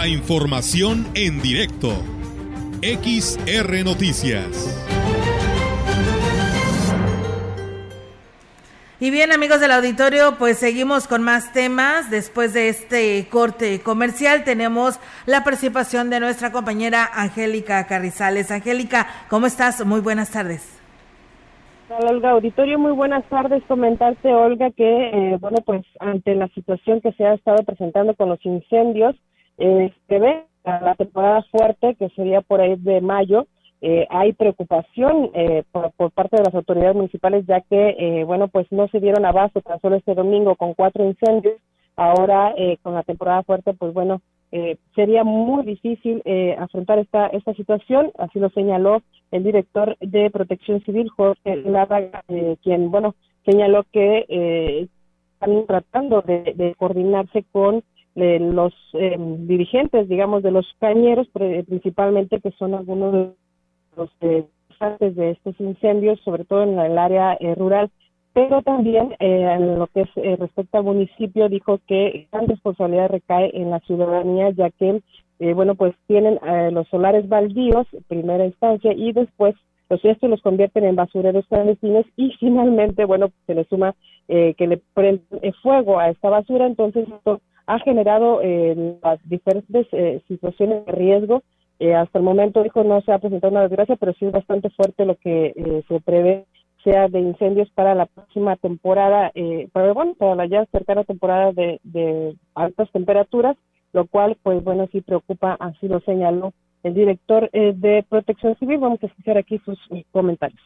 La información en directo. XR Noticias. Y bien, amigos del auditorio, pues seguimos con más temas. Después de este corte comercial, tenemos la participación de nuestra compañera Angélica Carrizales. Angélica, ¿cómo estás? Muy buenas tardes. Hola, Olga Auditorio, muy buenas tardes. Comentarte, Olga, que, eh, bueno, pues ante la situación que se ha estado presentando con los incendios, eh, se ve la temporada fuerte, que sería por ahí de mayo, eh, hay preocupación eh, por, parte de las autoridades municipales ya que, eh, bueno, pues no se dieron abasto tan solo este domingo con cuatro incendios. Ahora, con la temporada fuerte, pues bueno, sería muy difícil afrontar esta, esta situación. Así lo señaló el director de Protección Civil, Jorge Lara, quien, bueno, señaló que están tratando de, de coordinarse con los dirigentes, digamos, de los cañeros, principalmente que son algunos de los eh, de estos incendios, sobre todo en el área eh, rural, pero también eh, en lo que es, eh, respecto al municipio dijo que gran responsabilidad recae en la ciudadanía, ya que, bueno, pues tienen los solares baldíos, primera instancia, y después los estos los convierten en basureros clandestinos y finalmente, bueno, se le suma que le prenden fuego a esta basura, entonces esto ha generado las diferentes situaciones de riesgo eh, hasta el momento, dijo, no se ha presentado una desgracia, pero sí es bastante fuerte lo que eh, se prevé sea de incendios para la próxima temporada, eh, para, bueno, para la ya cercana temporada de, de altas temperaturas, lo cual, pues bueno, sí preocupa, así lo señaló el director eh, de Protección Civil. Vamos a escuchar aquí sus comentarios.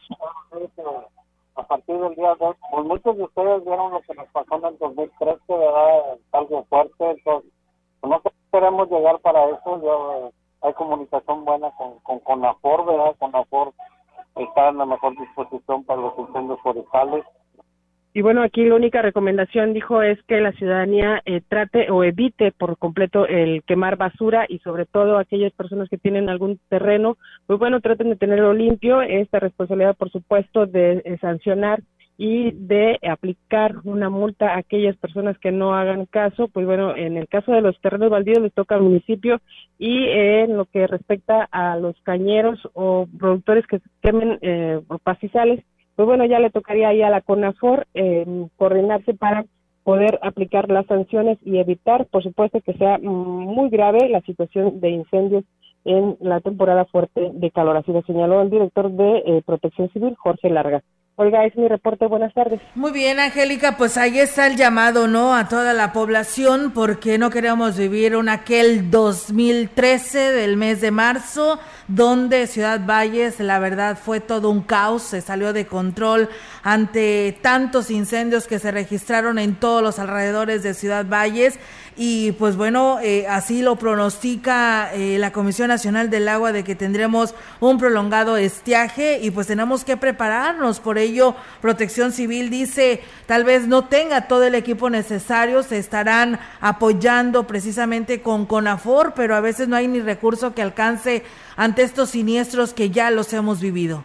A partir del día 2, pues muchos de ustedes vieron lo que nos pasó en el 2013, ¿verdad? Algo fuerte, entonces, pues, no queremos llegar para eso. Yo hay comunicación buena con, con CONAFOR, ¿verdad? CONAFOR está en la mejor disposición para los incendios forestales. Y bueno, aquí la única recomendación, dijo, es que la ciudadanía eh, trate o evite por completo el quemar basura y sobre todo aquellas personas que tienen algún terreno, pues bueno, traten de tenerlo limpio. Esta responsabilidad, por supuesto, de eh, sancionar y de aplicar una multa a aquellas personas que no hagan caso, pues bueno, en el caso de los terrenos baldíos les toca al municipio y en lo que respecta a los cañeros o productores que quemen eh, pastizales, pues bueno, ya le tocaría ahí a la CONAFOR eh, coordinarse para poder aplicar las sanciones y evitar, por supuesto, que sea muy grave la situación de incendios en la temporada fuerte de calor. Así lo señaló el director de eh, Protección Civil, Jorge Larga. Olga, es mi reporte. Buenas tardes. Muy bien, Angélica, pues ahí está el llamado, ¿no? A toda la población, porque no queremos vivir un aquel 2013 del mes de marzo, donde Ciudad Valles, la verdad, fue todo un caos, se salió de control ante tantos incendios que se registraron en todos los alrededores de Ciudad Valles y pues bueno, eh, así lo pronostica eh, la Comisión Nacional del Agua de que tendremos un prolongado estiaje y pues tenemos que prepararnos. Por ello, Protección Civil dice, tal vez no tenga todo el equipo necesario, se estarán apoyando precisamente con CONAFOR, pero a veces no hay ni recurso que alcance ante estos siniestros que ya los hemos vivido.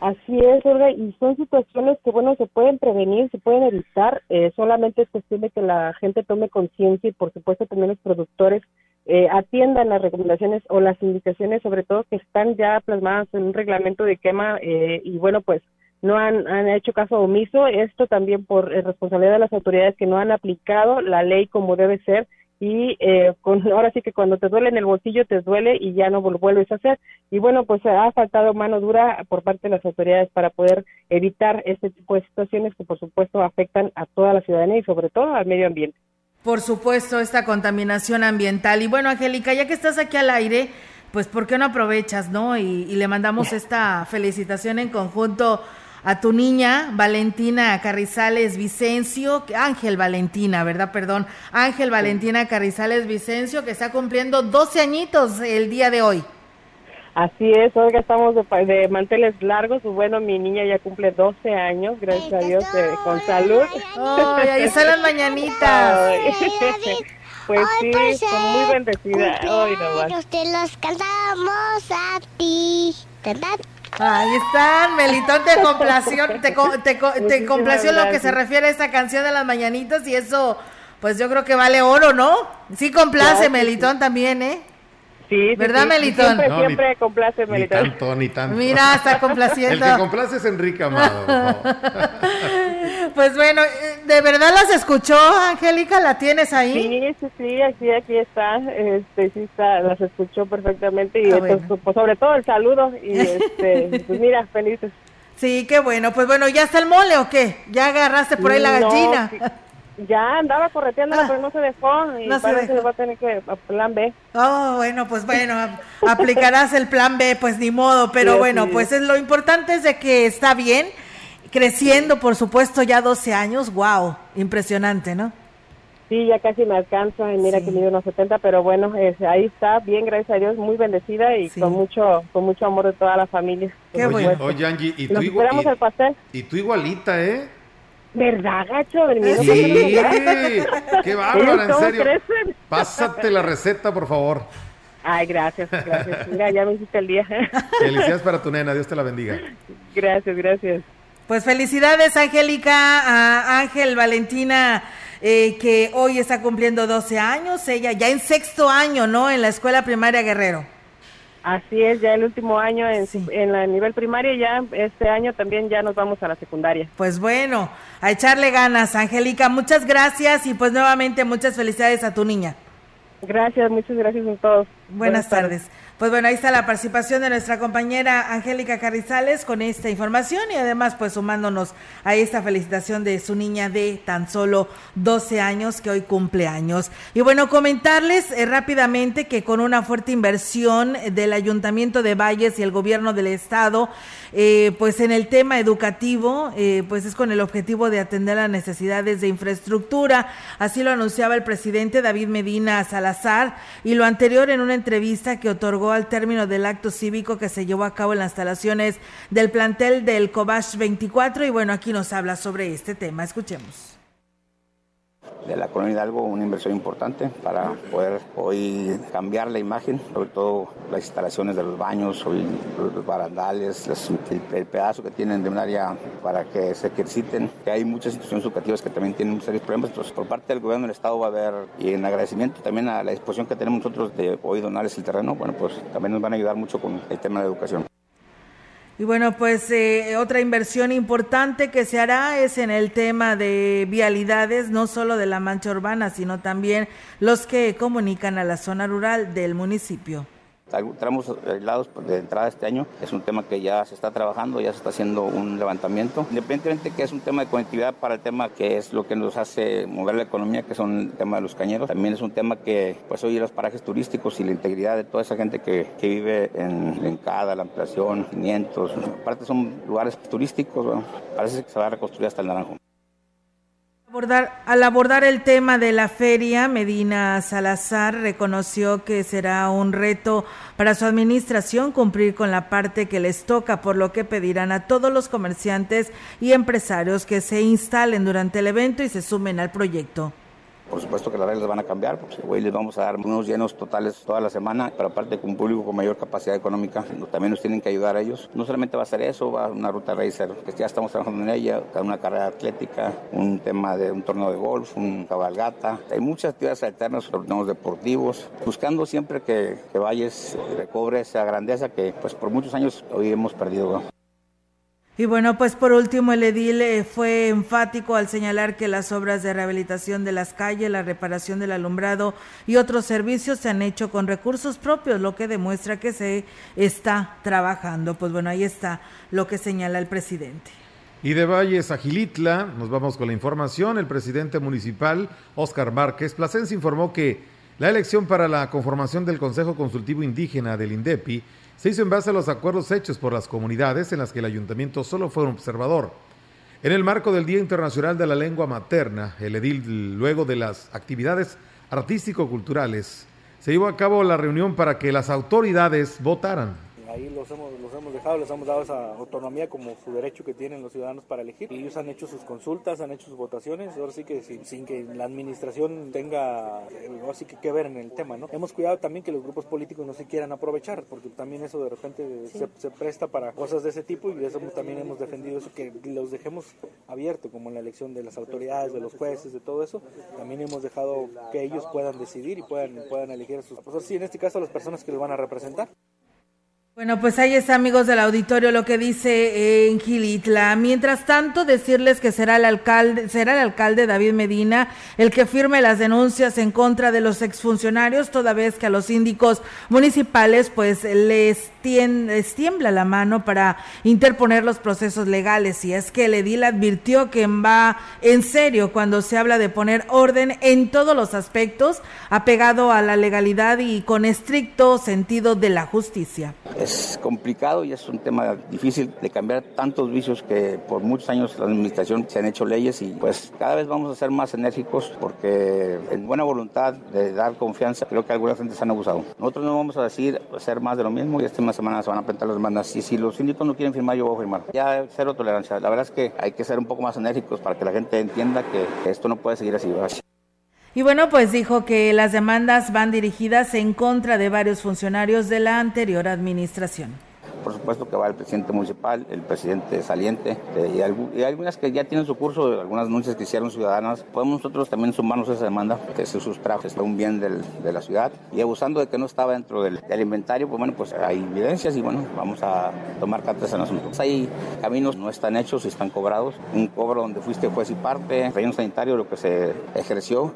Así es, Olga, y son situaciones que, bueno, se pueden prevenir, se pueden evitar, eh, solamente es cuestión de que la gente tome conciencia y, por supuesto, también los productores eh, atiendan las recomendaciones o las indicaciones, sobre todo que están ya plasmadas en un reglamento de quema eh, y, bueno, pues no han, han hecho caso omiso, esto también por responsabilidad de las autoridades que no han aplicado la ley como debe ser y eh, con, (laughs) ahora sí que cuando te duele en el bolsillo te duele y ya no lo vuelves a hacer. Y bueno, pues ha faltado mano dura por parte de las autoridades para poder evitar este tipo de situaciones que por supuesto afectan a toda la ciudadanía y sobre todo al medio ambiente. Por supuesto, esta contaminación ambiental. Y bueno, Angélica, ya que estás aquí al aire, pues ¿por qué no aprovechas, no? Y, y le mandamos esta felicitación en conjunto a tu niña, Valentina Carrizales Vicencio, Ángel Valentina, ¿verdad? Perdón, Ángel Valentina Carrizales Vicencio, que está cumpliendo 12 añitos el día de hoy. Así es, hoy estamos de, manteles largos. Bueno, mi niña ya cumple 12 años, gracias a Dios, eh, con salud. Ay, ahí están las mañanitas. (laughs) pues sí, son muy bendecidas. Hoy no Te los cantamos a ti, ¿verdad? Ahí están, Melitón te complació, te, complació lo que se refiere a esta canción de las mañanitas y eso, pues yo creo que vale oro, ¿no? Sí complace Melitón también, ¿eh? Sí, ¿verdad, Melitón? Siempre, siempre complace Melitón. Ni tanto, ni tanto. Mira, está (laughs) complaciendo. El que complace es Enrique Amado. (laughs) Pues bueno, eh, ¿de verdad las escuchó, Angélica? ¿La tienes ahí? Sí, sí, sí, aquí, aquí está, este, sí está, las escuchó perfectamente y Ah, entonces, bueno. pues, sobre todo el saludo y (laughs) este, pues mira, felices. Sí, qué bueno. Pues bueno, ¿ya está el mole o qué? ¿Ya agarraste por ahí la No, gallina? sí, Ya andaba correteando, pero no se dejó y no se parece que va a tener que plan B. Oh, bueno, pues bueno, ap- aplicarás el plan B, pues ni modo, pero Sí, bueno, pues es. lo importante es de que está bien, creciendo, por supuesto, ya 12 años, wow, impresionante, ¿no? Sí, ya casi me alcanza y mira que mide unos 70, pero bueno, es- ahí está, bien, gracias a Dios, muy bendecida y con mucho con mucho amor de toda la familia. oye, por supuesto. oye, Angie, y tú, Nos igual, esperamos el pastel. y, y tú igualita, ¿eh? ¿Verdad, gacho? Del Sí, qué (laughs) bárbara, en ¿Cómo serio. crecen? Pásate la receta, por favor. Ay, gracias, gracias. Mira, ya me hiciste el día. (laughs) Felicidades para tu nena, Dios te la bendiga. gracias, gracias. Pues felicidades, Angélica, a Ángel Valentina, eh, que hoy está cumpliendo 12 años, ella ya en sexto año, ¿no? En la escuela primaria Guerrero. Así es, ya el último año en, en la nivel primaria, ya este año también ya nos vamos a la secundaria. Pues bueno, a echarle ganas, Angélica, muchas gracias y pues nuevamente muchas felicidades a tu niña. Gracias, muchas gracias a todos. Buenas, tardes. Pues bueno, ahí está la participación de nuestra compañera Angélica Carrizales con esta información y además pues sumándonos a esta felicitación de su niña de tan solo 12 años que hoy cumple años. Y bueno, comentarles eh, rápidamente que con una fuerte inversión del Ayuntamiento de Valles y el gobierno del estado, eh, pues en el tema educativo, eh, pues es con el objetivo de atender las necesidades de infraestructura. Así lo anunciaba el presidente David Medina Salazar y lo anterior en una entrevista que otorgó al término del acto cívico que se llevó a cabo en las instalaciones del plantel del Cobach 24. Y bueno, aquí nos habla sobre este tema. Escuchemos de la colonia Hidalgo una inversión importante para poder hoy cambiar la imagen, sobre todo las instalaciones de los baños, hoy los barandales, el pedazo que tienen de un área para que se ejerciten, que hay muchas instituciones educativas que también tienen serios problemas, entonces por parte del gobierno del estado va a haber, y en agradecimiento también a la disposición que tenemos nosotros de hoy donarles el terreno, bueno pues también nos van a ayudar mucho con el tema de la educación. Y bueno, pues eh, otra inversión importante que se hará es en el tema de vialidades, no solo de la mancha urbana, sino también los que comunican a la zona rural del municipio. Tramos aislados de entrada este año es un tema que ya se está trabajando, ya se está haciendo un levantamiento. Independientemente que es un tema de conectividad para el tema que es lo que nos hace mover la economía, que son el tema de los cañeros, también es un tema que pues hoy los parajes turísticos y la integridad de toda esa gente que, que vive en la Encada, la ampliación, 500, aparte son lugares turísticos, parece que se va a reconstruir hasta el Naranjo. Al abordar el tema de la feria, Medina Salazar reconoció que será un reto para su administración cumplir con la parte que les toca, por lo que pedirán a todos los comerciantes y empresarios que se instalen durante el evento y se sumen al proyecto. Por supuesto que las reglas van a cambiar, porque hoy les vamos a dar unos llenos totales toda la semana, pero aparte con un público con mayor capacidad económica, también nos tienen que ayudar a ellos. No solamente va a ser eso, va una ruta racer, que ya estamos trabajando en ella, una carrera atlética, un tema de un torneo de golf, un cabalgata. Hay muchas actividades alternas, torneos deportivos, buscando siempre que, que Valles recobre esa grandeza que pues por muchos años hoy hemos perdido. Y bueno, pues por último, el edil eh, fue enfático al señalar que las obras de rehabilitación de las calles, la reparación del alumbrado y otros servicios se han hecho con recursos propios, lo que demuestra que se está trabajando. Pues bueno, ahí está lo que señala el presidente. Y de Valles a Gilitla, nos vamos con la información. El presidente municipal, Óscar Márquez Plasencia, informó que la elección para la conformación del Consejo Consultivo Indígena del INDEPI se hizo en base a los acuerdos hechos por las comunidades en las que el ayuntamiento solo fue un observador. En el marco del Día Internacional de la Lengua Materna, el edil, luego de las actividades artístico-culturales, se llevó a cabo la reunión para que las autoridades votaran. Ahí los hemos, los hemos dejado, les hemos dado esa autonomía como su derecho que tienen los ciudadanos para elegir. Y ellos han hecho sus consultas, han hecho sus votaciones, ahora sí que sin, sin que la administración tenga, eh, ahora sí que que ver en el tema, ¿no? Hemos cuidado también que los grupos políticos no se quieran aprovechar, porque también eso de repente se, se presta para cosas de ese tipo y eso también hemos defendido eso, que los dejemos abiertos, como en la elección de las autoridades, de los jueces, de todo eso. También hemos dejado que ellos puedan decidir y puedan, puedan elegir a sus, pues sí, en este caso a las personas que los van a representar. Bueno, pues ahí está, amigos del auditorio, lo que dice en Gilitla. Mientras tanto, decirles que será el alcalde, será el alcalde David Medina el que firme las denuncias en contra de los exfuncionarios, toda vez que a los síndicos municipales, pues les, les tiembla la mano para interponer los procesos legales. Y es que el edil advirtió que va en serio cuando se habla de poner orden en todos los aspectos, apegado a la legalidad y con estricto sentido de la justicia es complicado y es un tema difícil de cambiar tantos vicios que por muchos años la administración se han hecho leyes y pues cada vez vamos a ser más enérgicos porque en buena voluntad de dar confianza creo que algunas gentes han abusado. Nosotros no vamos a decir hacer más de lo mismo y esta semana se van a presentar las demandas y si los síndicos no quieren firmar yo voy a firmar. Ya cero tolerancia. La verdad es que hay que ser un poco más enérgicos para que la gente entienda que esto no puede seguir así. Y bueno, pues dijo que las demandas van dirigidas en contra de varios funcionarios de la anterior administración. Por supuesto que va el presidente municipal, el presidente saliente y, algunas que ya tienen su curso, algunas denuncias que hicieron ciudadanas. Podemos nosotros también sumarnos a esa demanda que se sustrajo es un bien de la ciudad y abusando de que no estaba dentro del, inventario, pues bueno, pues hay evidencias y bueno, vamos a tomar cartas en el asunto. Hay caminos no están hechos y están cobrados. Un cobro donde fuiste juez y parte, relleno sanitario, lo que se ejerció.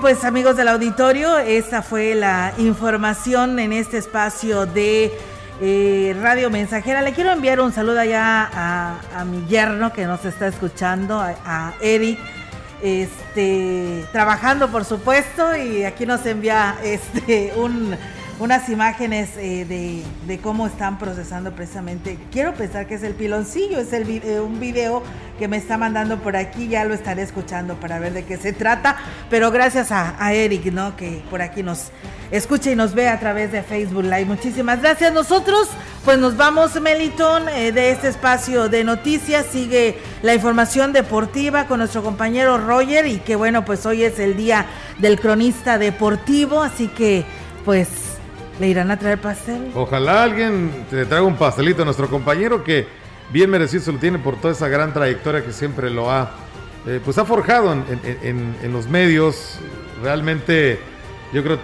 Pues amigos del auditorio, esta fue la información en este espacio de eh, Radio Mensajera. Le quiero enviar un saludo allá a, mi yerno que nos está escuchando, a, Eric, este, trabajando por supuesto, y aquí nos envía este un unas imágenes eh, de, de, cómo están procesando precisamente. Quiero pensar que es el piloncillo, es el, eh, un video que me está mandando por aquí, ya lo estaré escuchando para ver de qué se trata, pero gracias a, Eric, ¿no? Que por aquí nos escucha y nos ve a través de Facebook Live. Muchísimas gracias. Nosotros, pues nos vamos, Meliton, eh, de este espacio de noticias. Sigue la información deportiva con nuestro compañero Roger y que bueno, pues hoy es el día del cronista deportivo, así que pues ¿Le irán a traer pastel? Ojalá alguien le traiga un pastelito a nuestro compañero que bien merecido se lo tiene por toda esa gran trayectoria que siempre lo ha, eh, pues ha forjado en, los medios. Realmente yo creo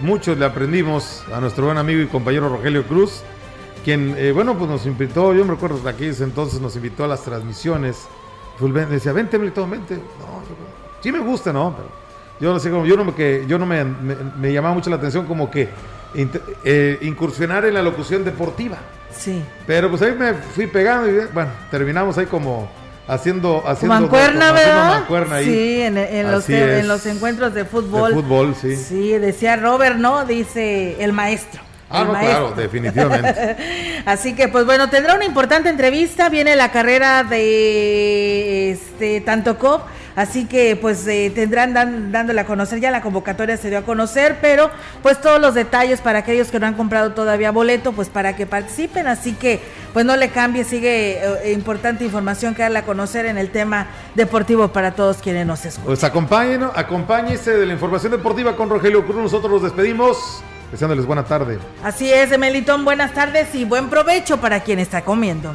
muchos le aprendimos a nuestro buen amigo y compañero Rogelio Cruz, quien, eh, bueno, pues nos invitó, yo me recuerdo que aquí entonces nos invitó a las transmisiones. Decía, vente, Milton, vente. No, sí me gusta, ¿no? Pero yo no sé yo no, que, yo no me, me llamaba mucho la atención como que eh, incursionar en la locución deportiva. Sí. Pero pues ahí me fui pegando y bueno, terminamos ahí como haciendo haciendo mancuerna, ¿verdad? Sí, en, los, en, los, encuentros de fútbol. De fútbol, sí. Sí, decía Robert, ¿no? Dice el maestro. Ah, no, claro, definitivamente. (laughs) Así que, pues bueno, tendrá una importante entrevista. Viene la carrera de este Tanto Cop Así que pues eh, tendrán dándole a conocer, ya la convocatoria se dio a conocer, pero pues todos los detalles para aquellos que no han comprado todavía boleto, pues para que participen. Así que pues no le cambie, sigue eh, importante información que darle a conocer en el tema deportivo para todos quienes nos escuchan. Pues acompáñenos, acompáñese de la información deportiva con Rogelio Cruz. Nosotros los despedimos. Deseándoles buena tarde. Así es, Melitón, buenas tardes y buen provecho para quien está comiendo.